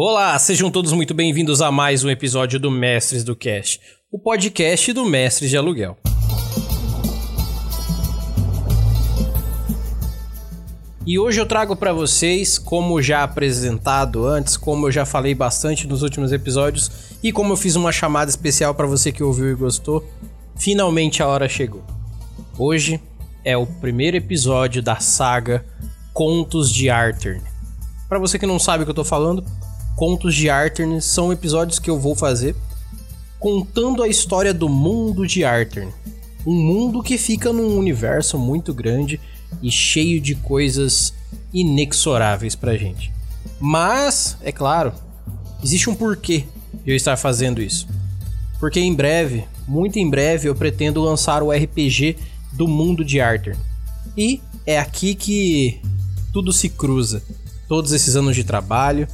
Olá, sejam todos muito bem-vindos a mais um episódio do Mestres do Cast, o podcast do Mestres de Aluguel. E hoje eu trago para vocês, como já apresentado antes, como eu já falei bastante nos últimos episódios e como eu fiz uma chamada especial para você que ouviu e gostou, finalmente a hora chegou. Hoje é o primeiro episódio da saga Contos de Arthur. Para você que não sabe o que eu tô falando, Contos de Arthur são episódios que eu vou fazer contando a história do mundo de Arthur. Um mundo que fica num universo muito grande e cheio de coisas inexoráveis pra gente. Mas, é claro, existe um porquê eu estar fazendo isso. Porque em breve, muito em breve, eu pretendo lançar o RPG do mundo de Arthur. E é aqui que tudo se cruza. Todos esses anos de trabalho,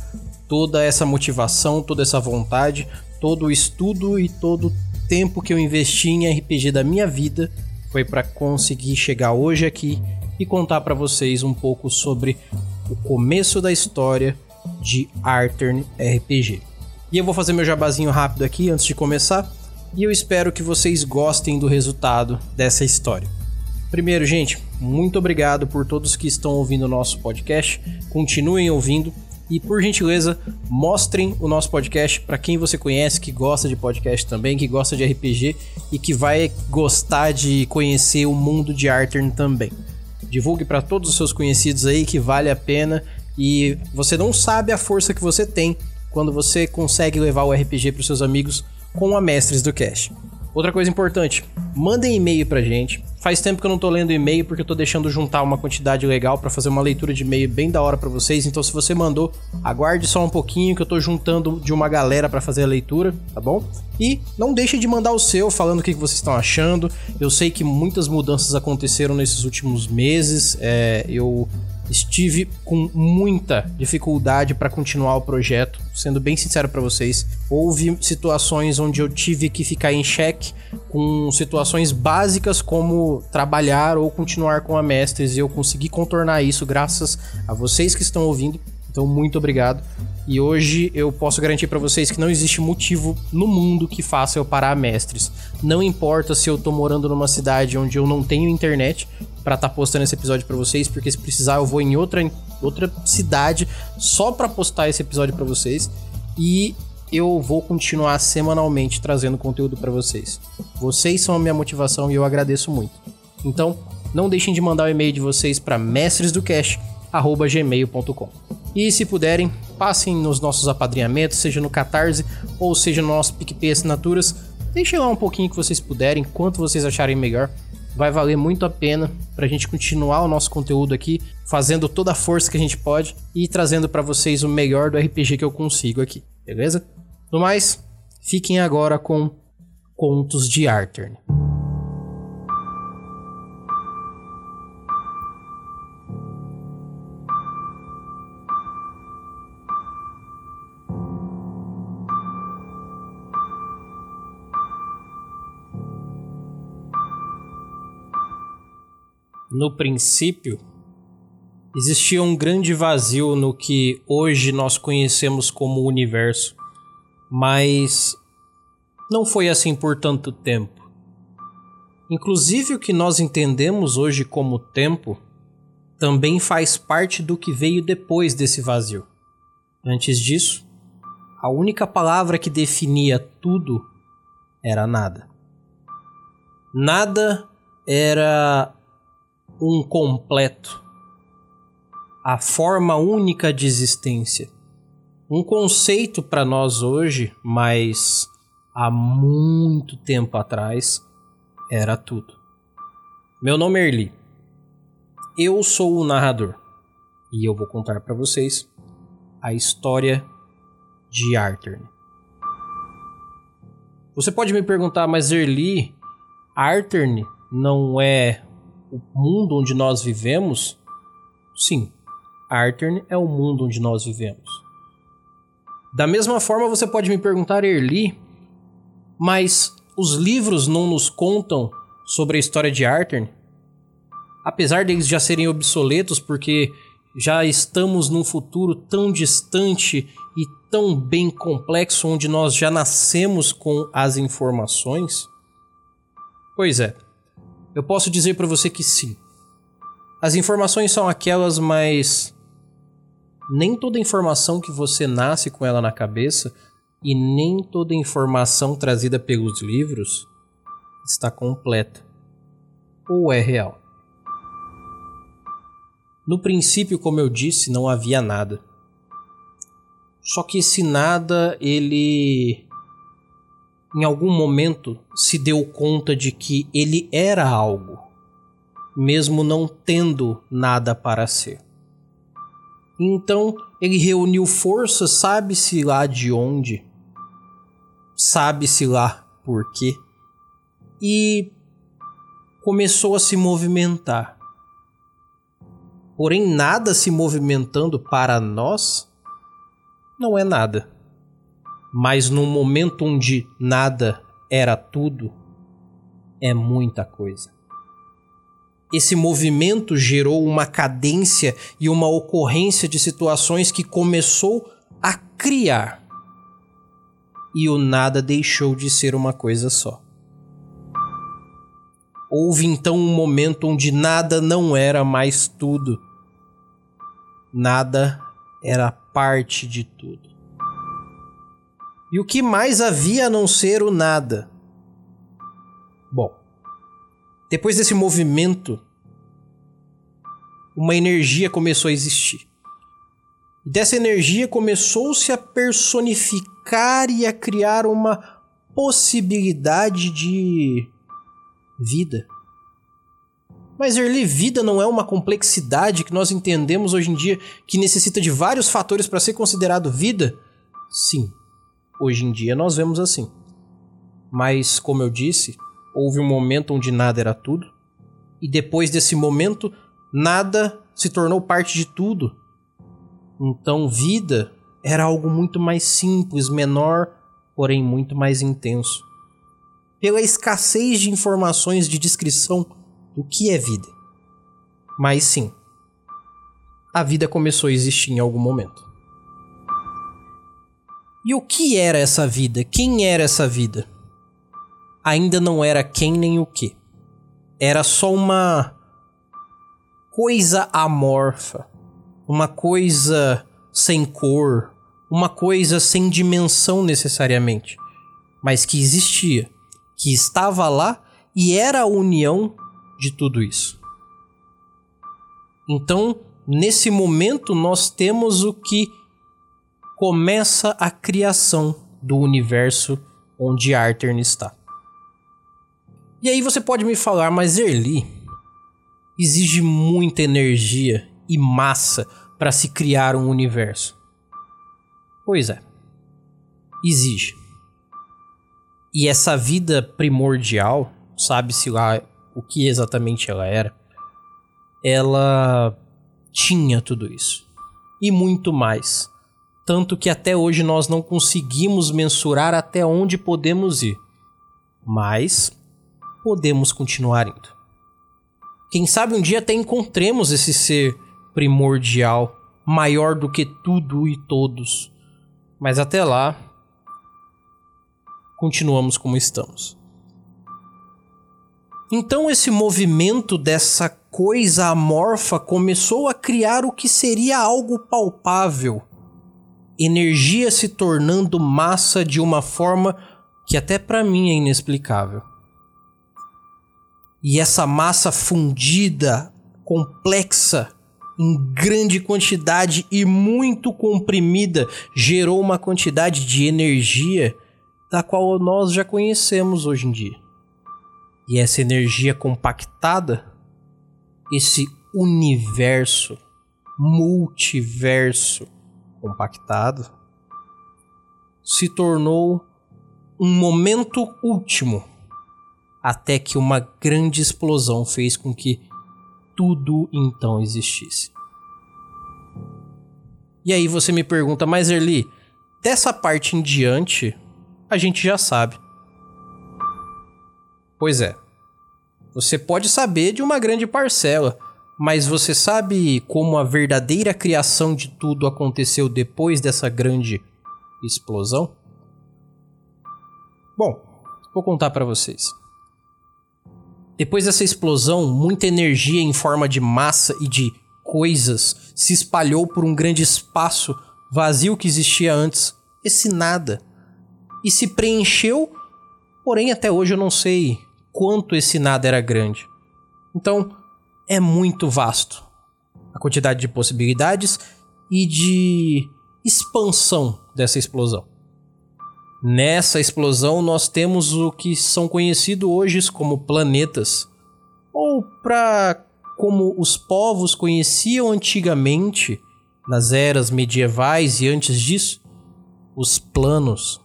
toda essa motivação, toda essa vontade, todo o estudo e todo o tempo que eu investi em RPG da minha vida foi para conseguir chegar hoje aqui e contar para vocês um pouco sobre o começo da história de Arthur RPG. E eu vou fazer meu jabazinho rápido aqui antes de começar, e eu espero que vocês gostem do resultado dessa história. Primeiro, gente, muito obrigado por todos que estão ouvindo o nosso podcast. Continuem ouvindo e por gentileza, mostrem o nosso podcast para quem você conhece que gosta de podcast também, que gosta de RPG e que vai gostar de conhecer o mundo de Arthur também. Divulgue para todos os seus conhecidos aí que vale a pena e você não sabe a força que você tem quando você consegue levar o RPG para os seus amigos com a Mestres do Cast. Outra coisa importante, mandem e-mail pra gente. Faz tempo que eu não tô lendo e-mail porque eu tô deixando juntar uma quantidade legal para fazer uma leitura de e-mail bem da hora para vocês. Então se você mandou, aguarde só um pouquinho que eu tô juntando de uma galera para fazer a leitura, tá bom? E não deixe de mandar o seu falando o que vocês estão achando. Eu sei que muitas mudanças aconteceram nesses últimos meses. É, eu estive com muita dificuldade para continuar o projeto, sendo bem sincero para vocês. Houve situações onde eu tive que ficar em xeque com situações básicas como trabalhar ou continuar com a Mestres e eu consegui contornar isso graças a vocês que estão ouvindo. Então, muito obrigado. E hoje eu posso garantir para vocês que não existe motivo no mundo que faça eu parar mestres. Não importa se eu tô morando numa cidade onde eu não tenho internet para estar tá postando esse episódio para vocês, porque se precisar eu vou em outra, outra cidade só para postar esse episódio para vocês. E eu vou continuar semanalmente trazendo conteúdo para vocês. Vocês são a minha motivação e eu agradeço muito. Então, não deixem de mandar o e-mail de vocês para mestresdocast@gmail.com. E se puderem, passem nos nossos apadrinhamentos, seja no Catarse ou seja no nosso PicPay Assinaturas. Deixem lá um pouquinho que vocês puderem, quanto vocês acharem melhor. Vai valer muito a pena para a gente continuar o nosso conteúdo aqui, fazendo toda a força que a gente pode e trazendo para vocês o melhor do RPG que eu consigo aqui, beleza? No mais, fiquem agora com Contos de Arthur. No princípio, existia um grande vazio no que hoje nós conhecemos como universo, mas não foi assim por tanto tempo. Inclusive, o que nós entendemos hoje como tempo também faz parte do que veio depois desse vazio. Antes disso, a única palavra que definia tudo era nada. Nada era um completo, a forma única de existência. Um conceito para nós hoje, mas há muito tempo atrás era tudo. Meu nome é Erli. Eu sou o narrador e eu vou contar para vocês a história de Arthur. Você pode me perguntar, mas Erli, Arthur não é o mundo onde nós vivemos, sim, Arthur é o mundo onde nós vivemos. Da mesma forma, você pode me perguntar, Erli, mas os livros não nos contam sobre a história de Arthur? Apesar deles já serem obsoletos, porque já estamos num futuro tão distante e tão bem complexo onde nós já nascemos com as informações? Pois é, eu posso dizer para você que sim. As informações são aquelas, mas nem toda informação que você nasce com ela na cabeça e nem toda informação trazida pelos livros está completa ou é real. No princípio, como eu disse, não havia nada. Só que esse nada, ele em algum momento se deu conta de que ele era algo, mesmo não tendo nada para ser. Então ele reuniu forças, sabe-se lá de onde, sabe-se lá por quê, e começou a se movimentar. Porém, nada se movimentando para nós não é nada. Mas num momento onde nada era tudo, é muita coisa. Esse movimento gerou uma cadência e uma ocorrência de situações que começou a criar. E o nada deixou de ser uma coisa só. Houve então um momento onde nada não era mais tudo. Nada era parte de tudo. E o que mais havia a não ser o nada? Bom, depois desse movimento, uma energia começou a existir. E dessa energia começou-se a personificar e a criar uma possibilidade de vida. Mas Erli, vida não é uma complexidade que nós entendemos hoje em dia que necessita de vários fatores para ser considerado vida? Sim, hoje em dia nós vemos assim. Mas, como eu disse, houve um momento onde nada era tudo, e depois desse momento, nada se tornou parte de tudo. Então, vida era algo muito mais simples, menor, porém muito mais intenso. Pela escassez de informações de descrição o que é vida. Mas sim, a vida começou a existir em algum momento. E o que era essa vida? Quem era essa vida? Ainda não era quem nem o que. Era só uma coisa amorfa, uma coisa sem cor, uma coisa sem dimensão necessariamente, mas que existia, que estava lá e era a união de tudo isso. Então, nesse momento, nós temos o que começa a criação do universo onde Artern está. E aí você pode me falar, mas Erli exige muita energia e massa para se criar um universo. Pois é, exige. E essa vida primordial, sabe-se lá o que exatamente ela era, ela tinha tudo isso. E muito mais. Tanto que até hoje nós não conseguimos mensurar até onde podemos ir. Mas podemos continuar indo. Quem sabe um dia até encontremos esse ser primordial, maior do que tudo e todos. Mas até lá, continuamos como estamos. Então esse movimento dessa coisa amorfa começou a criar o que seria algo palpável. Energia se tornando massa de uma forma que até para mim é inexplicável. E essa massa fundida, complexa, em grande quantidade e muito comprimida, gerou uma quantidade de energia da qual nós já conhecemos hoje em dia. E essa energia compactada, esse universo, multiverso compactado, se tornou um momento último, até que uma grande explosão fez com que tudo então existisse. E aí você me pergunta, mas Erli, dessa parte em diante, a gente já sabe. Pois é. Você pode saber de uma grande parcela, mas você sabe como a verdadeira criação de tudo aconteceu depois dessa grande explosão? Bom, vou contar para vocês. Depois dessa explosão, muita energia em forma de massa e de coisas se espalhou por um grande espaço vazio que existia antes, esse nada, e se preencheu, porém até hoje eu não sei quanto esse nada era grande. Então, é muito vasto a quantidade de possibilidades e de expansão dessa explosão. Nessa explosão, nós temos o que são conhecidos hoje como planetas, ou para como os povos conheciam antigamente, nas eras medievais e antes disso, os planos.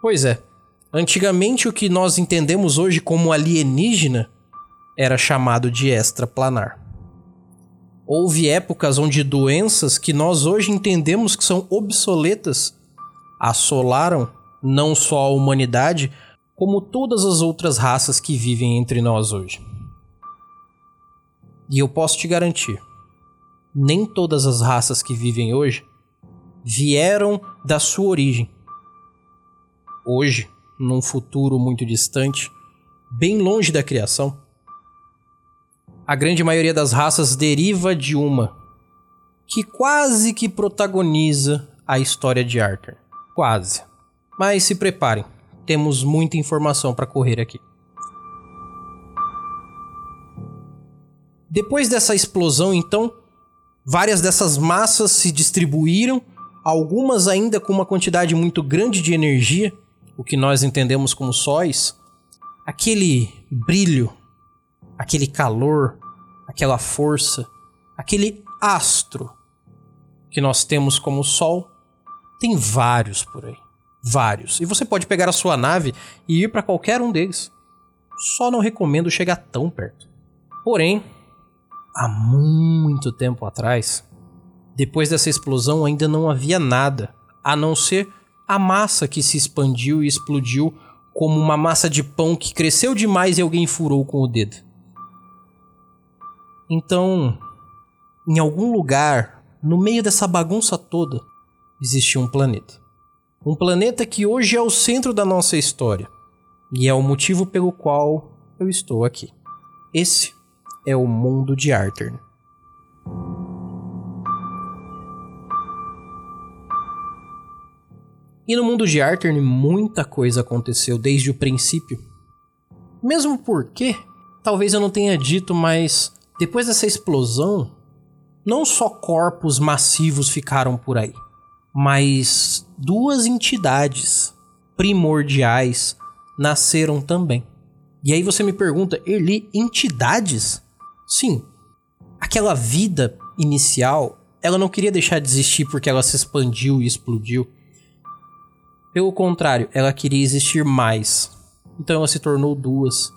Pois é, antigamente o que nós entendemos hoje como alienígena era chamado de extraplanar. Houve épocas onde doenças que nós hoje entendemos que são obsoletas assolaram não só a humanidade, como todas as outras raças que vivem entre nós hoje. E eu posso te garantir, nem todas as raças que vivem hoje vieram da sua origem. Hoje, num futuro muito distante, bem longe da criação, a grande maioria das raças deriva de uma que quase que protagoniza a história de Arthur. Quase. Mas se preparem, temos muita informação para correr aqui. Depois dessa explosão, então, várias dessas massas se distribuíram, algumas ainda com uma quantidade muito grande de energia, o que nós entendemos como sóis. Aquele brilho, aquele calor, aquela força, aquele astro que nós temos como Sol, tem vários por aí. Vários. E você pode pegar a sua nave e ir para qualquer um deles. Só não recomendo chegar tão perto. Porém, há muito tempo atrás, depois dessa explosão ainda não havia nada, a não ser a massa que se expandiu e explodiu como uma massa de pão que cresceu demais e alguém furou com o dedo. Então, em algum lugar, no meio dessa bagunça toda, existia um planeta. Um planeta que hoje é o centro da nossa história. E é o motivo pelo qual eu estou aqui. Esse é o mundo de Arthur. E no mundo de Arthur muita coisa aconteceu desde o princípio. Mesmo porque, talvez eu não tenha dito, mas depois dessa explosão, não só corpos massivos ficaram por aí mas duas entidades primordiais nasceram também. E aí você me pergunta, Erli, entidades? Sim. Aquela vida inicial, ela não queria deixar de existir porque ela se expandiu e explodiu. Pelo contrário, ela queria existir mais. Então ela se tornou duas.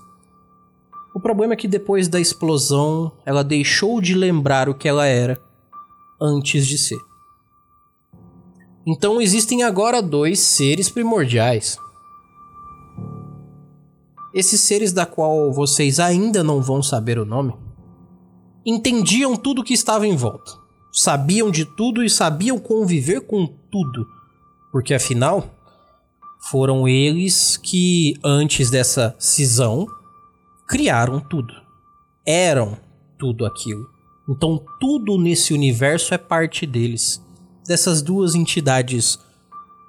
O problema é que depois da explosão, ela deixou de lembrar o que ela era antes de ser. Então existem agora dois seres primordiais. Esses seres da qual vocês ainda não vão saber o nome, entendiam tudo que estava em volta. Sabiam de tudo e sabiam conviver com tudo. Porque afinal, foram eles que, antes dessa cisão, criaram tudo. Eram tudo aquilo. Então tudo nesse universo é parte deles dessas duas entidades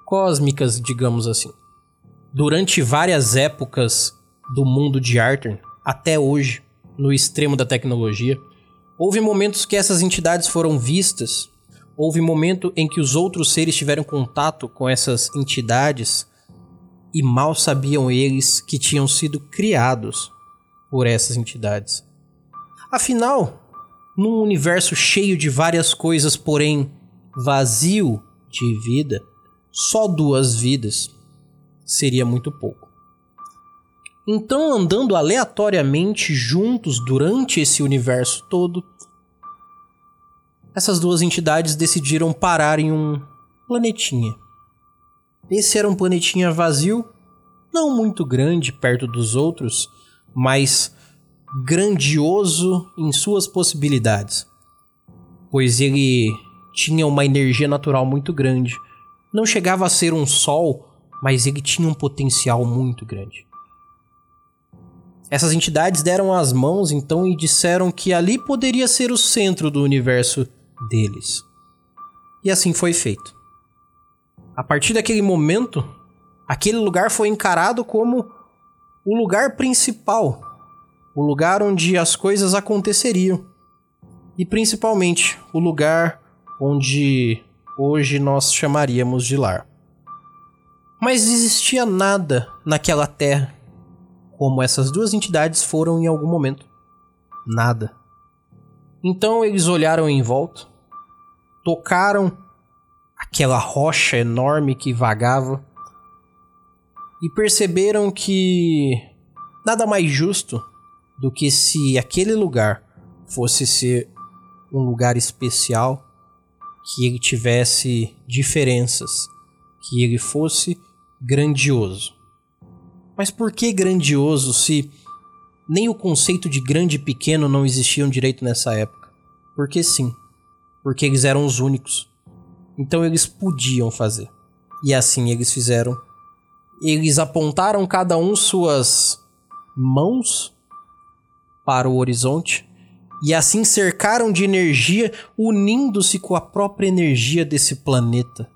cósmicas, digamos assim. Durante várias épocas do mundo de Arthur, até hoje, no extremo da tecnologia, houve momentos que essas entidades foram vistas, houve momento em que os outros seres tiveram contato com essas entidades e mal sabiam eles que tinham sido criados por essas entidades. Afinal, num universo cheio de várias coisas, porém vazio de vida, só duas vidas seria muito pouco. Então, andando aleatoriamente juntos durante esse universo todo, essas duas entidades decidiram parar em um planetinha. Esse era um planetinha vazio, não muito grande perto dos outros, mas grandioso em suas possibilidades, pois ele tinha uma energia natural muito grande. Não chegava a ser um sol, mas ele tinha um potencial muito grande. Essas entidades deram as mãos então e disseram que ali poderia ser o centro do universo deles. E assim foi feito. A partir daquele momento, aquele lugar foi encarado como o lugar principal, o lugar onde as coisas aconteceriam. E principalmente o lugar onde hoje nós chamaríamos de lar. Mas existia nada naquela terra como essas duas entidades foram em algum momento. Nada. Então eles olharam em volta, tocaram aquela rocha enorme que vagava e perceberam que nada mais justo do que se aquele lugar fosse ser um lugar especial, que ele tivesse diferenças, que ele fosse grandioso. Mas por que grandioso se nem o conceito de grande e pequeno não existiam direito nessa época? Porque sim, porque eles eram os únicos. Então eles podiam fazer. E assim eles fizeram. Eles apontaram cada um suas mãos para o horizonte e assim cercaram de energia, unindo-se com a própria energia desse planeta.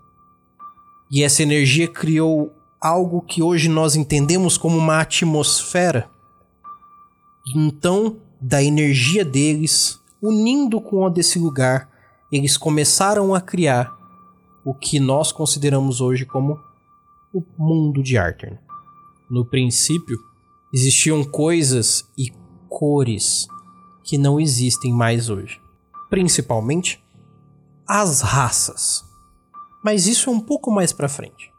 E essa energia criou algo que hoje nós entendemos como uma atmosfera. Então, da energia deles, unindo com a desse lugar, eles começaram a criar o que nós consideramos hoje como o mundo de Arthur. No princípio, existiam coisas e cores que não existem mais hoje. Principalmente as raças. Mas isso é um pouco mais para frente.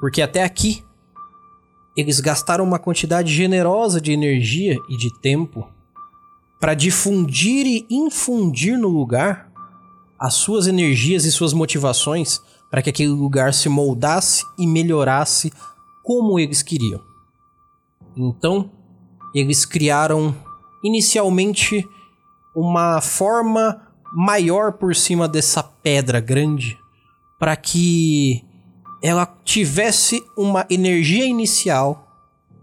Porque até aqui eles gastaram uma quantidade generosa de energia e de tempo para difundir e infundir no lugar as suas energias e suas motivações para que aquele lugar se moldasse e melhorasse como eles queriam. Então, eles criaram inicialmente uma forma maior por cima dessa pedra grande para que ela tivesse uma energia inicial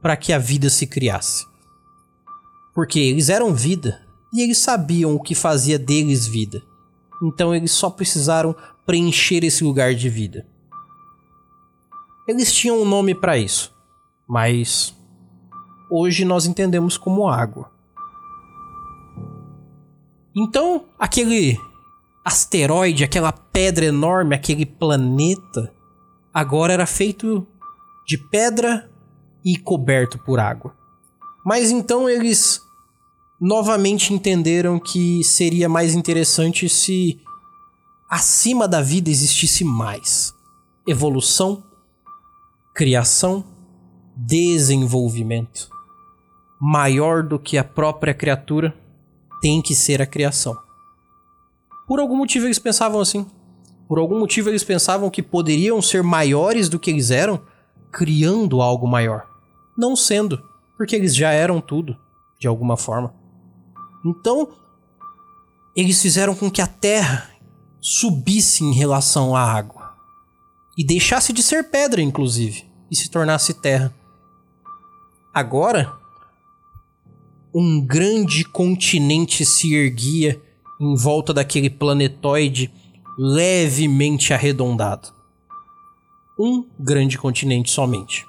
para que a vida se criasse. Porque eles eram vida e eles sabiam o que fazia deles vida. Então eles só precisaram preencher esse lugar de vida. Eles tinham um nome para isso, mas hoje nós entendemos como água. Então, aquele asteroide, aquela pedra enorme, aquele planeta, agora era feito de pedra e coberto por água. Mas então eles novamente entenderam que seria mais interessante se acima da vida existisse mais evolução, criação, desenvolvimento. Maior do que a própria criatura tem que ser a criação. Por algum motivo eles pensavam assim. Por algum motivo eles pensavam que poderiam ser maiores do que eles eram, criando algo maior. Não sendo, porque eles já eram tudo, de alguma forma. Então, eles fizeram com que a terra subisse em relação à água. E deixasse de ser pedra, inclusive, e se tornasse terra. Agora, um grande continente se erguia em volta daquele planetoide levemente arredondado. Um grande continente somente.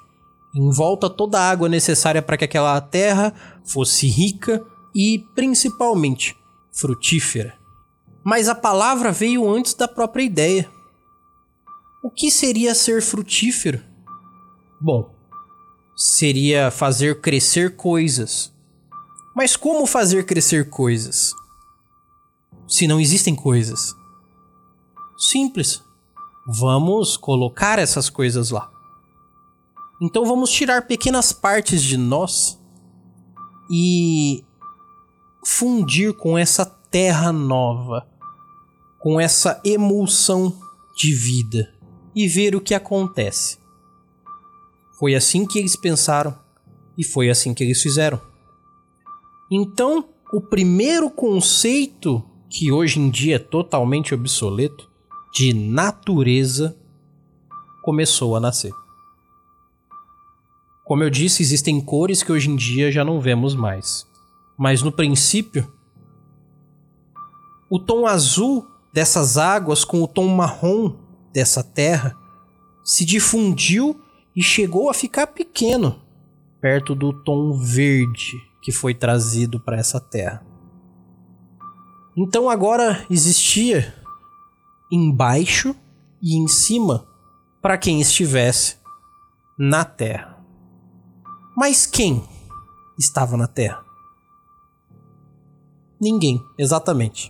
Em volta toda a água necessária para que aquela terra fosse rica e, principalmente, frutífera. Mas a palavra veio antes da própria ideia. O que seria ser frutífero? Bom, seria fazer crescer coisas. Mas como fazer crescer coisas? Se não existem coisas. Simples. Vamos colocar essas coisas lá. Então vamos tirar pequenas partes de nós e fundir com essa terra nova, com essa emulsão de vida e ver o que acontece. Foi assim que eles pensaram e foi assim que eles fizeram. Então, o primeiro conceito, que hoje em dia é totalmente obsoleto, de natureza, começou a nascer. Como eu disse, existem cores que hoje em dia já não vemos mais. Mas no princípio, o tom azul dessas águas com o tom marrom dessa terra se difundiu e chegou a ficar pequeno perto do tom verde que foi trazido para essa terra. Então agora existia embaixo e em cima para quem estivesse na terra. Mas quem estava na terra? Ninguém, exatamente.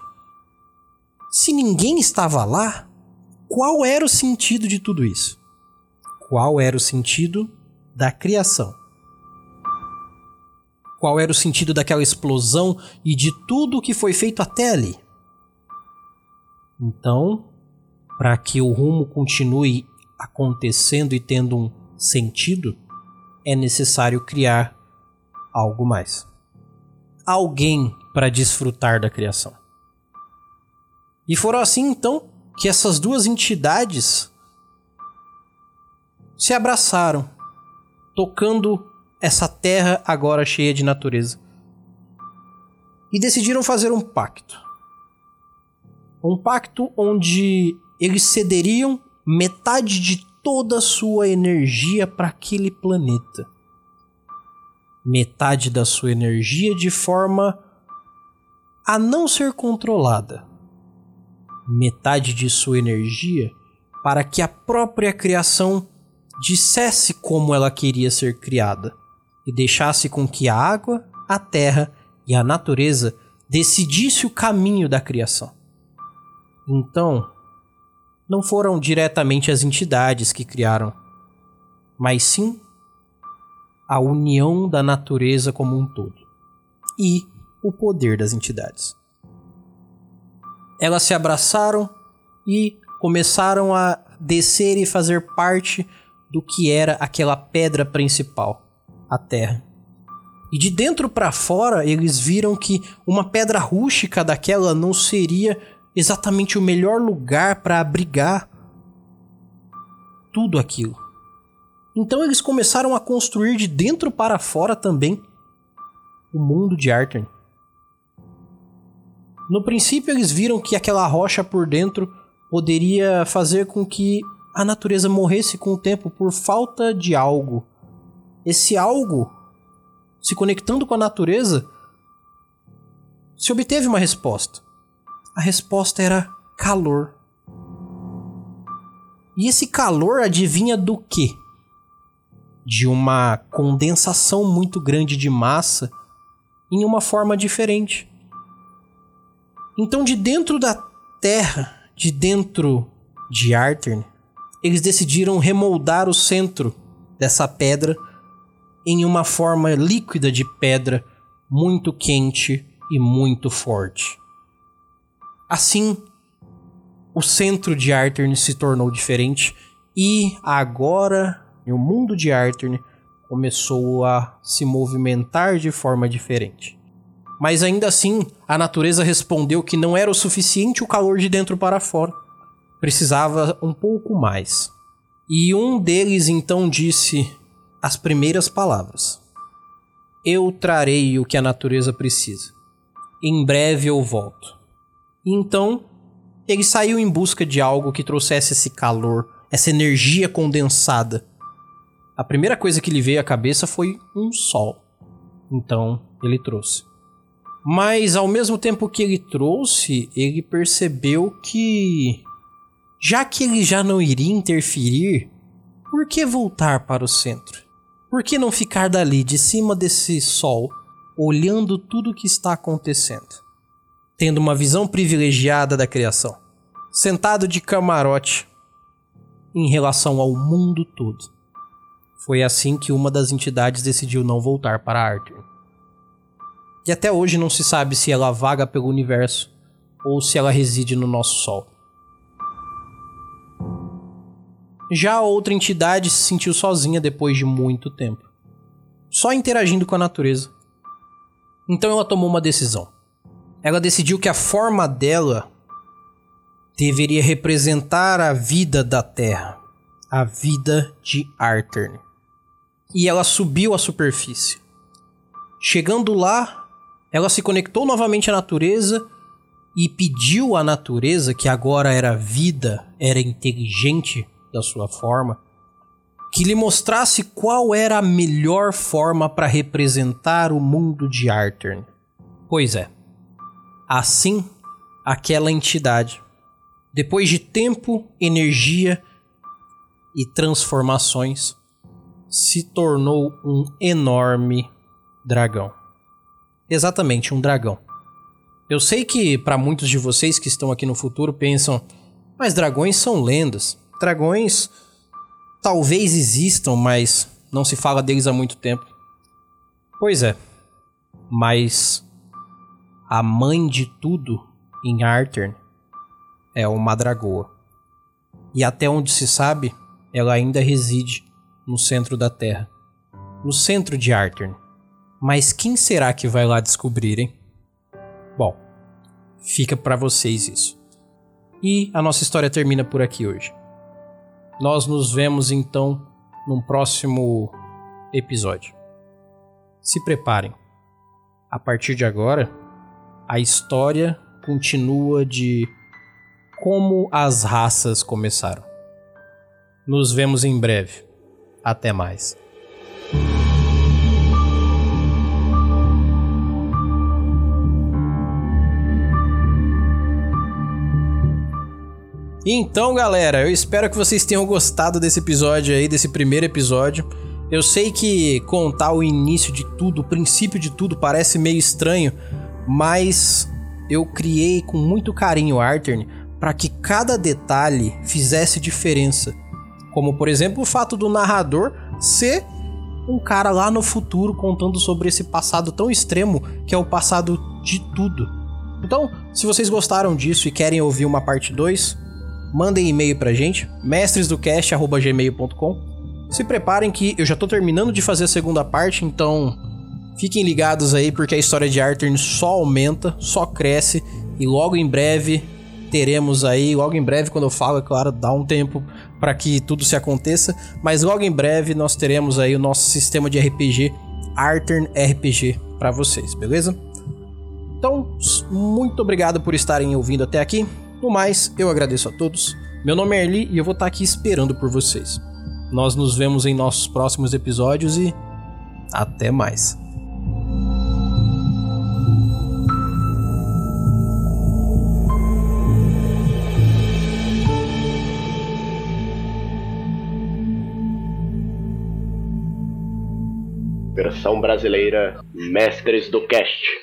Se ninguém estava lá, qual era o sentido de tudo isso? Qual era o sentido da criação? Qual era o sentido daquela explosão e de tudo o que foi feito até ali? Então, para que o rumo continue acontecendo e tendo um sentido, é necessário criar algo mais. Alguém para desfrutar da criação. E foram assim então que essas duas entidades se abraçaram, tocando essa terra agora cheia de natureza. E decidiram fazer um pacto. Um pacto onde eles cederiam metade de toda a sua energia para aquele planeta. Metade da sua energia de forma a não ser controlada. Metade de sua energia para que a própria criação dissesse como ela queria ser criada e deixasse com que a água, a terra e a natureza decidisse o caminho da criação. Então, não foram diretamente as entidades que criaram, mas sim a união da natureza como um todo e o poder das entidades. Elas se abraçaram e começaram a descer e fazer parte do que era aquela pedra principal, a Terra. E de dentro para fora, eles viram que uma pedra rústica daquela não seria exatamente o melhor lugar para abrigar tudo aquilo. Então eles começaram a construir de dentro para fora também o mundo de Arthur. No princípio eles viram que aquela rocha por dentro poderia fazer com que a natureza morresse com o tempo por falta de algo. Esse algo, se conectando com a natureza, se obteve uma resposta. A resposta era calor. E esse calor adivinha do quê? De uma condensação muito grande de massa em uma forma diferente. Então, de dentro da Terra, de dentro de Artern, eles decidiram remoldar o centro dessa pedra em uma forma líquida de pedra muito quente e muito forte. Assim, o centro de Artern se tornou diferente e agora o mundo de Artern começou a se movimentar de forma diferente. Mas ainda assim, a natureza respondeu que não era o suficiente o calor de dentro para fora. Precisava um pouco mais. E um deles então disse as primeiras palavras: Eu trarei o que a natureza precisa. Em breve eu volto. Então, ele saiu em busca de algo que trouxesse esse calor, essa energia condensada. A primeira coisa que lhe veio à cabeça foi um sol. Então, ele trouxe. Mas ao mesmo tempo que ele trouxe, ele percebeu que já que ele já não iria interferir, por que voltar para o centro? Por que não ficar dali, de cima desse sol, olhando tudo o que está acontecendo? tendo uma visão privilegiada da criação, sentado de camarote em relação ao mundo todo. Foi assim que uma das entidades decidiu não voltar para Arthur. E até hoje não se sabe se ela vaga pelo universo ou se ela reside no nosso Sol. Já a outra entidade se sentiu sozinha depois de muito tempo, só interagindo com a natureza. Então ela tomou uma decisão. Ela decidiu que a forma dela deveria representar a vida da Terra, a vida de Arthur. E ela subiu à superfície. Chegando lá, ela se conectou novamente à natureza e pediu à natureza, que agora era vida, era inteligente da sua forma, que lhe mostrasse qual era a melhor forma para representar o mundo de Arthur. Pois é, assim aquela entidade, depois de tempo, energia e transformações, se tornou um enorme dragão. Exatamente, um dragão. Eu sei que para muitos de vocês que estão aqui no futuro pensam, mas dragões são lendas. Dragões talvez existam, mas não se fala deles há muito tempo. Pois é. Mas a mãe de tudo em Arthur é uma dragoa. E até onde se sabe, ela ainda reside no centro da Terra, no centro de Arthur. Mas quem será que vai lá descobrir, hein? Bom, fica para vocês isso. E a nossa história termina por aqui hoje. Nós nos vemos então num próximo episódio. Se preparem. A partir de agora, a história continua de como as raças começaram. Nos vemos em breve. Até mais. Então, galera, eu espero que vocês tenham gostado desse episódio aí, desse primeiro episódio. Eu sei que contar o início de tudo, o princípio de tudo, parece meio estranho, mas eu criei com muito carinho Arthur para que cada detalhe fizesse diferença. Como, por exemplo, o fato do narrador ser um cara lá no futuro contando sobre esse passado tão extremo que é o passado de tudo. Então, se vocês gostaram disso e querem ouvir uma parte 2, mandem e-mail pra gente, mestresdocast.gmail.com. Se preparem que eu já tô terminando de fazer a segunda parte, então fiquem ligados aí porque a história de Arthur só aumenta, só cresce e logo em breve teremos aí, logo em breve, quando eu falo, é claro, dá um tempo para que tudo se aconteça, mas logo em breve nós teremos aí o nosso sistema de RPG Arthur RPG para vocês, beleza? Então, muito obrigado por estarem ouvindo até aqui. No mais, eu agradeço a todos. Meu nome é Erli e eu vou estar aqui esperando por vocês. Nós nos vemos em nossos próximos episódios e até mais. Versão brasileira Mestres do Cast.